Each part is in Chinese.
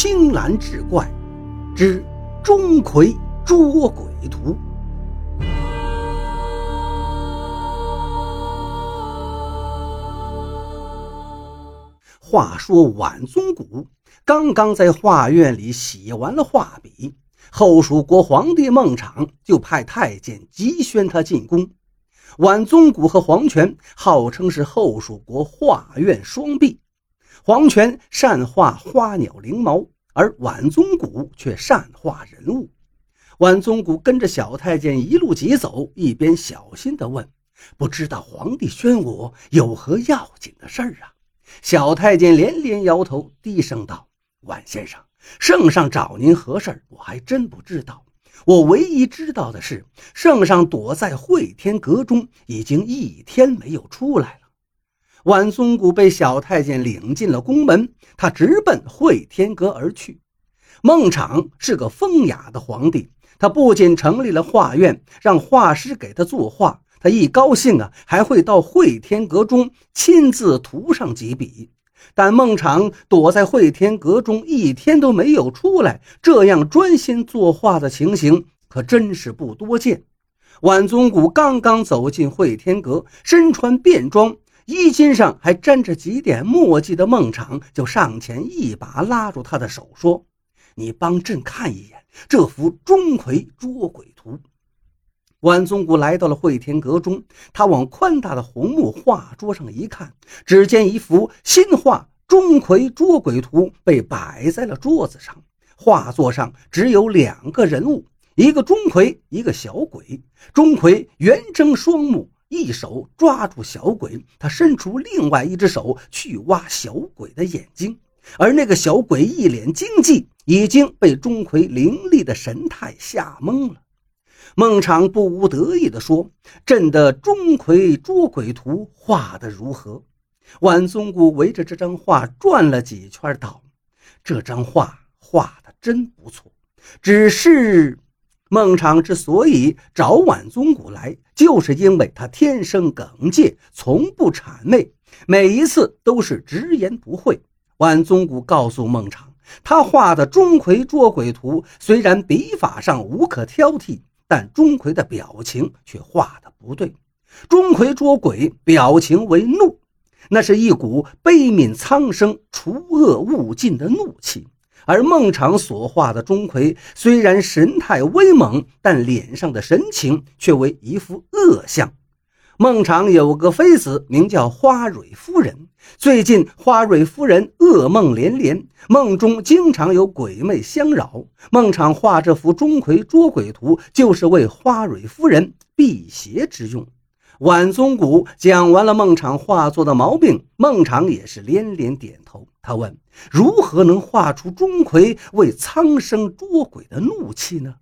青蓝志怪之钟馗捉鬼图。话说晚宗谷刚刚在画院里洗完了画笔，后蜀国皇帝孟昶就派太监急宣他进宫。晚宗谷和黄权号称是后蜀国画院双璧。黄权善画花鸟灵毛，而晚宗谷却善画人物。晚宗谷跟着小太监一路疾走，一边小心地问：“不知道皇帝宣我有何要紧的事儿啊？”小太监连连摇头，低声道：“晚先生，圣上找您何事儿？我还真不知道。我唯一知道的是，圣上躲在会天阁中，已经一天没有出来了。”晚宗谷被小太监领进了宫门，他直奔会天阁而去。孟昶是个风雅的皇帝，他不仅成立了画院，让画师给他作画，他一高兴啊，还会到会天阁中亲自涂上几笔。但孟昶躲在会天阁中一天都没有出来，这样专心作画的情形可真是不多见。晚宗谷刚刚走进会天阁，身穿便装。衣襟上还沾着几点墨迹的孟昶就上前一把拉住他的手，说：“你帮朕看一眼这幅钟馗捉鬼图。”管宗古来到了会天阁中，他往宽大的红木画桌上一看，只见一幅新画《钟馗捉鬼图》被摆在了桌子上。画作上只有两个人物，一个钟馗，一个小鬼。钟馗圆睁双目。一手抓住小鬼，他伸出另外一只手去挖小鬼的眼睛，而那个小鬼一脸惊悸，已经被钟馗凌厉的神态吓懵了。孟昶不无得意地说：“朕的钟馗捉鬼图画得如何？”晚宗谷围着这张画转了几圈，道：“这张画画得真不错，只是……”孟昶之所以找晚宗古来，就是因为他天生耿介，从不谄媚，每一次都是直言不讳。晚宗古告诉孟昶，他画的钟馗捉鬼图虽然笔法上无可挑剔，但钟馗的表情却画的不对。钟馗捉鬼，表情为怒，那是一股悲悯苍生、除恶务尽的怒气。而孟昶所画的钟馗虽然神态威猛，但脸上的神情却为一副恶相。孟昶有个妃子，名叫花蕊夫人。最近花蕊夫人噩梦连连，梦中经常有鬼魅相扰。孟昶画这幅钟馗捉鬼图，就是为花蕊夫人辟邪之用。晚宗谷讲完了孟昶画作的毛病，孟昶也是连连点头。他问：“如何能画出钟馗为苍生捉鬼的怒气呢？”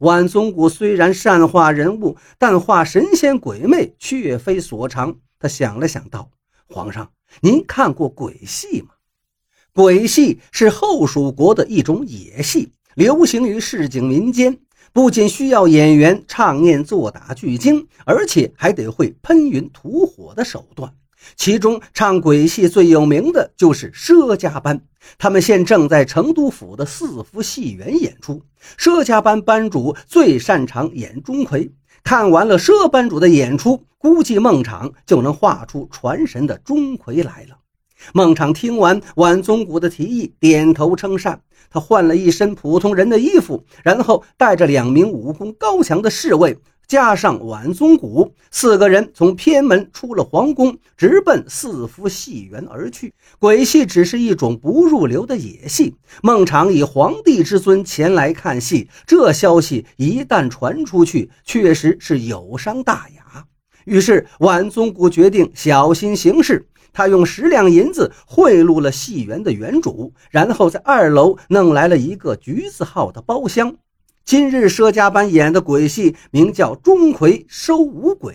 晚宗谷虽然善画人物，但画神仙鬼魅却非所长。他想了想，道：“皇上，您看过鬼戏吗？鬼戏是后蜀国的一种野戏，流行于市井民间。”不仅需要演员唱念做打巨精，而且还得会喷云吐火的手段。其中唱鬼戏最有名的就是佘家班，他们现正在成都府的四福戏园演出。佘家班班主最擅长演钟馗，看完了佘班主的演出，估计孟昶就能画出传神的钟馗来了。孟昶听完晚宗谷的提议，点头称善。他换了一身普通人的衣服，然后带着两名武功高强的侍卫，加上晚宗谷，四个人从偏门出了皇宫，直奔四福戏园而去。鬼戏只是一种不入流的野戏，孟昶以皇帝之尊前来看戏，这消息一旦传出去，确实是有伤大雅。于是晚宗谷决定小心行事。他用十两银子贿赂了戏园的园主，然后在二楼弄来了一个橘子号的包厢。今日佘家班演的鬼戏名叫《钟馗收五鬼》，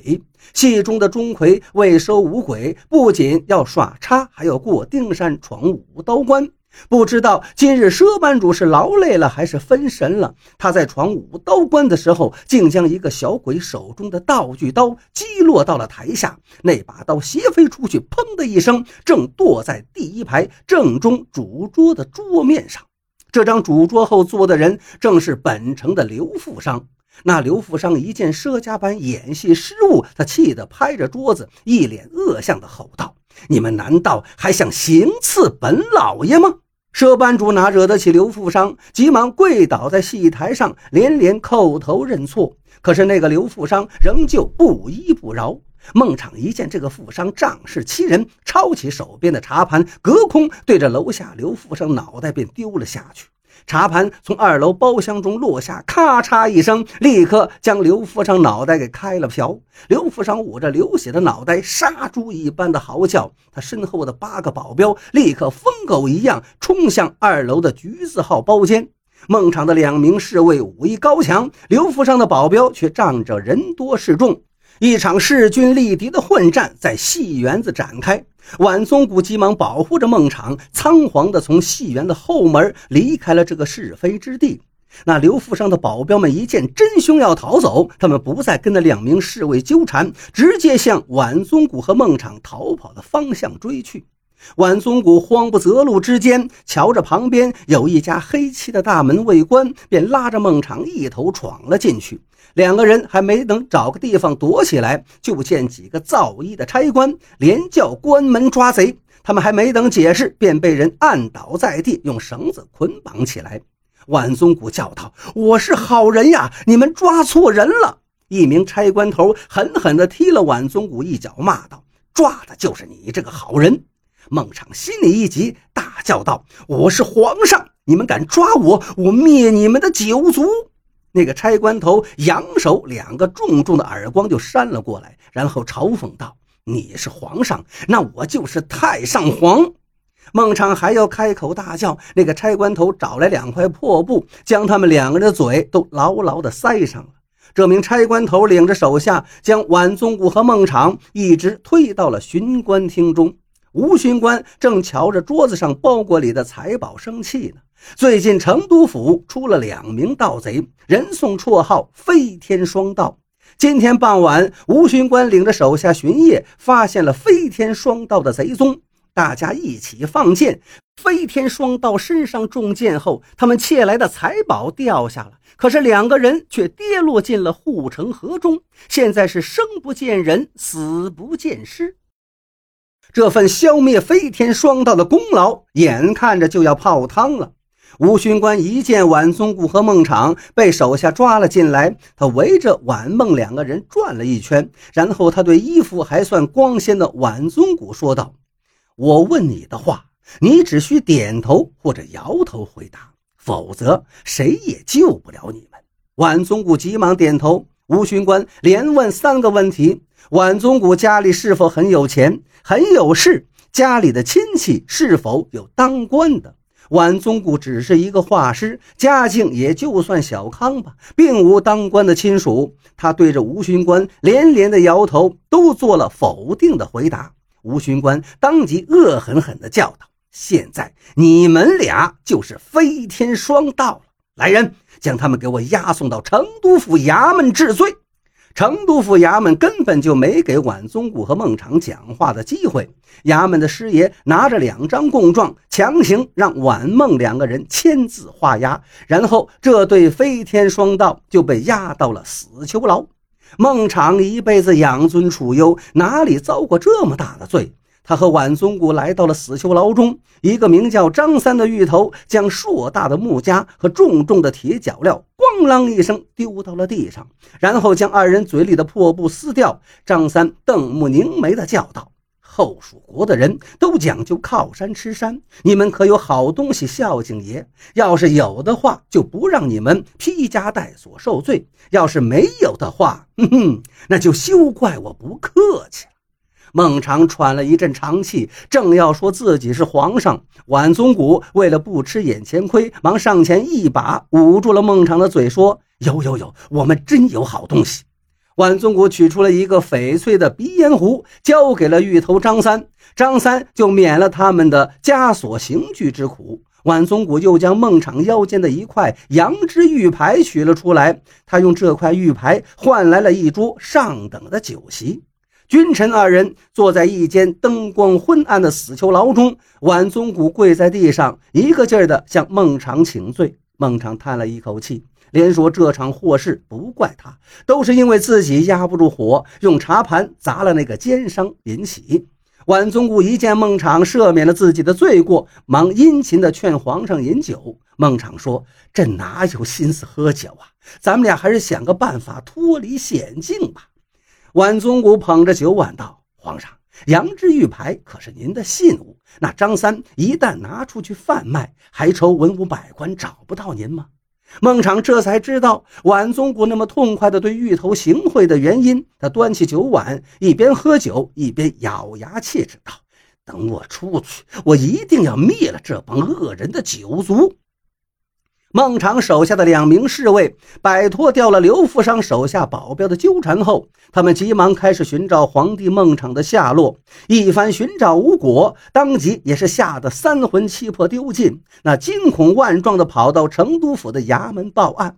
戏中的钟馗为收五鬼，不仅要耍叉，还要过丁山闯五刀关。不知道今日佘班主是劳累了还是分神了，他在闯五刀关的时候，竟将一个小鬼手中的道具刀击落到了台下。那把刀斜飞出去，砰的一声，正剁在第一排正中主桌的桌面上。这张主桌后坐的人正是本城的刘富商。那刘富商一见佘家班演戏失误，他气得拍着桌子，一脸恶相的吼道：“你们难道还想行刺本老爷吗？”佘班主哪惹得起刘富商，急忙跪倒在戏台上，连连叩头认错。可是那个刘富商仍旧不依不饶。孟昶一见这个富商仗势欺人，抄起手边的茶盘，隔空对着楼下刘富商脑袋便丢了下去。茶盘从二楼包厢中落下，咔嚓一声，立刻将刘富商脑袋给开了瓢。刘富商捂着流血的脑袋，杀猪一般的嚎叫。他身后的八个保镖立刻疯狗一样冲向二楼的橘子号包间。孟昶的两名侍卫武艺高强，刘富商的保镖却仗着人多势众。一场势均力敌的混战在戏园子展开。晚宗谷急忙保护着孟昶，仓皇地从戏园的后门离开了这个是非之地。那刘富商的保镖们一见真凶要逃走，他们不再跟那两名侍卫纠缠，直接向晚宗谷和孟昶逃跑的方向追去。晚宗谷慌不择路之间，瞧着旁边有一家黑漆的大门未关，便拉着孟昶一头闯了进去。两个人还没等找个地方躲起来，就见几个造衣的差官连叫关门抓贼。他们还没等解释，便被人按倒在地，用绳子捆绑起来。晚宗谷叫道：“我是好人呀，你们抓错人了！”一名差官头狠狠地踢了晚宗谷一脚，骂道：“抓的就是你这个好人！”孟昶心里一急，大叫道：“我是皇上，你们敢抓我，我灭你们的九族！”那个差官头扬手，两个重重的耳光就扇了过来，然后嘲讽道：“你是皇上，那我就是太上皇。”孟昶还要开口大叫，那个差官头找来两块破布，将他们两个人的嘴都牢牢地塞上了。这名差官头领着手下，将晚宗谷和孟昶一直推到了巡官厅中。吴巡官正瞧着桌子上包裹里的财宝生气呢。最近成都府出了两名盗贼，人送绰号“飞天双盗”。今天傍晚，吴巡官领着手下巡夜，发现了飞天双盗的贼踪。大家一起放箭，飞天双盗身上中箭后，他们窃来的财宝掉下了，可是两个人却跌落进了护城河中。现在是生不见人，死不见尸。这份消灭飞天双盗的功劳，眼看着就要泡汤了。吴巡官一见晚宗谷和孟昶被手下抓了进来，他围着晚孟两个人转了一圈，然后他对衣服还算光鲜的晚宗谷说道：“我问你的话，你只需点头或者摇头回答，否则谁也救不了你们。”晚宗谷急忙点头。吴巡官连问三个问题：晚宗谷家里是否很有钱？很有势，家里的亲戚是否有当官的？晚宗谷只是一个画师，家境也就算小康吧，并无当官的亲属。他对着吴巡官连连的摇头，都做了否定的回答。吴巡官当即恶狠狠地叫道：“现在你们俩就是飞天双盗了！来人，将他们给我押送到成都府衙门治罪。”成都府衙门根本就没给晚宗谷和孟昶讲话的机会。衙门的师爷拿着两张供状，强行让晚孟两个人签字画押，然后这对飞天双盗就被押到了死囚牢。孟昶一辈子养尊处优，哪里遭过这么大的罪？他和晚宗谷来到了死囚牢中，一个名叫张三的狱头将硕大的木夹和重重的铁脚镣哐啷一声丢到了地上，然后将二人嘴里的破布撕掉。张三瞪目凝眉地叫道：“后蜀国的人都讲究靠山吃山，你们可有好东西孝敬爷？要是有的话，就不让你们披枷带锁受罪；要是没有的话，哼哼，那就休怪我不客气了。”孟昶喘了一阵长气，正要说自己是皇上，晚宗谷为了不吃眼前亏，忙上前一把捂住了孟昶的嘴，说：“有有有，我们真有好东西。”晚宗谷取出了一个翡翠的鼻烟壶，交给了狱头张三，张三就免了他们的枷锁刑具之苦。晚宗谷又将孟昶腰间的一块羊脂玉牌取了出来，他用这块玉牌换来了一桌上等的酒席。君臣二人坐在一间灯光昏暗的死囚牢中，晚宗谷跪在地上，一个劲儿地向孟昶请罪。孟昶叹了一口气，连说：“这场祸事不怪他，都是因为自己压不住火，用茶盘砸了那个奸商引起。”晚宗谷一见孟昶赦免了自己的罪过，忙殷勤地劝皇上饮酒。孟昶说：“这哪有心思喝酒啊？咱们俩还是想个办法脱离险境吧。”晚宗谷捧着酒碗道：“皇上，羊脂玉牌可是您的信物，那张三一旦拿出去贩卖，还愁文武百官找不到您吗？”孟昶这才知道晚宗谷那么痛快地对芋头行贿的原因。他端起酒碗，一边喝酒一边咬牙切齿道：“等我出去，我一定要灭了这帮恶人的九族。”孟昶手下的两名侍卫摆脱掉了刘福商手下保镖的纠缠后，他们急忙开始寻找皇帝孟昶的下落。一番寻找无果，当即也是吓得三魂七魄丢尽，那惊恐万状的跑到成都府的衙门报案。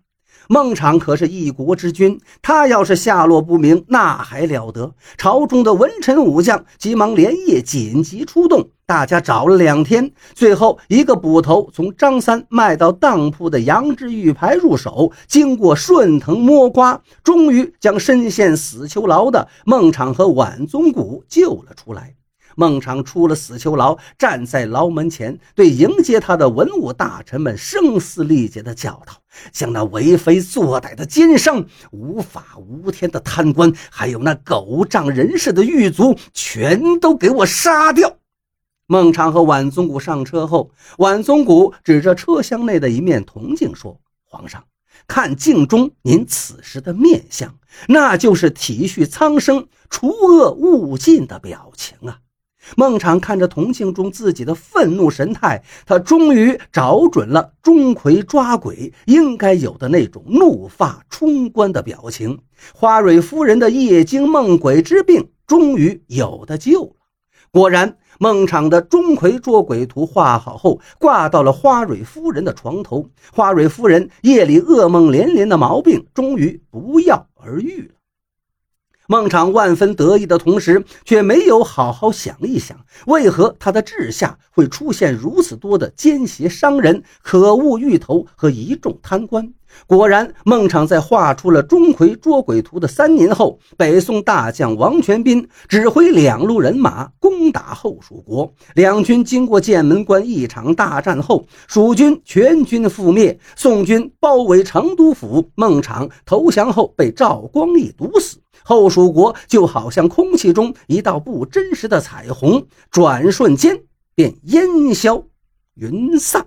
孟昶可是一国之君，他要是下落不明，那还了得！朝中的文臣武将急忙连夜紧急出动，大家找了两天，最后一个捕头从张三卖到当铺的羊脂玉牌入手，经过顺藤摸瓜，终于将深陷死囚牢的孟昶和晚宗谷救了出来。孟昶出了死囚牢，站在牢门前，对迎接他的文武大臣们声嘶力竭地叫道：“将那为非作歹的奸商、无法无天的贪官，还有那狗仗人势的狱卒，全都给我杀掉！”孟昶和晚宗谷上车后，晚宗谷指着车厢内的一面铜镜说：“皇上，看镜中您此时的面相，那就是体恤苍生、除恶务尽的表情啊！”孟昶看着铜镜中自己的愤怒神态，他终于找准了钟馗抓鬼应该有的那种怒发冲冠的表情。花蕊夫人的夜惊梦鬼之病终于有的救了。果然，孟昶的钟馗捉鬼图画好后，挂到了花蕊夫人的床头。花蕊夫人夜里噩梦连连的毛病终于不药而愈了。孟昶万分得意的同时，却没有好好想一想，为何他的治下会出现如此多的奸邪商人、可恶芋头和一众贪官？果然，孟昶在画出了钟馗捉鬼图的三年后，北宋大将王全斌指挥两路人马攻打后蜀国。两军经过剑门关一场大战后，蜀军全军覆灭，宋军包围成都府。孟昶投降后被赵光义毒死。后蜀国就好像空气中一道不真实的彩虹，转瞬间便烟消云散。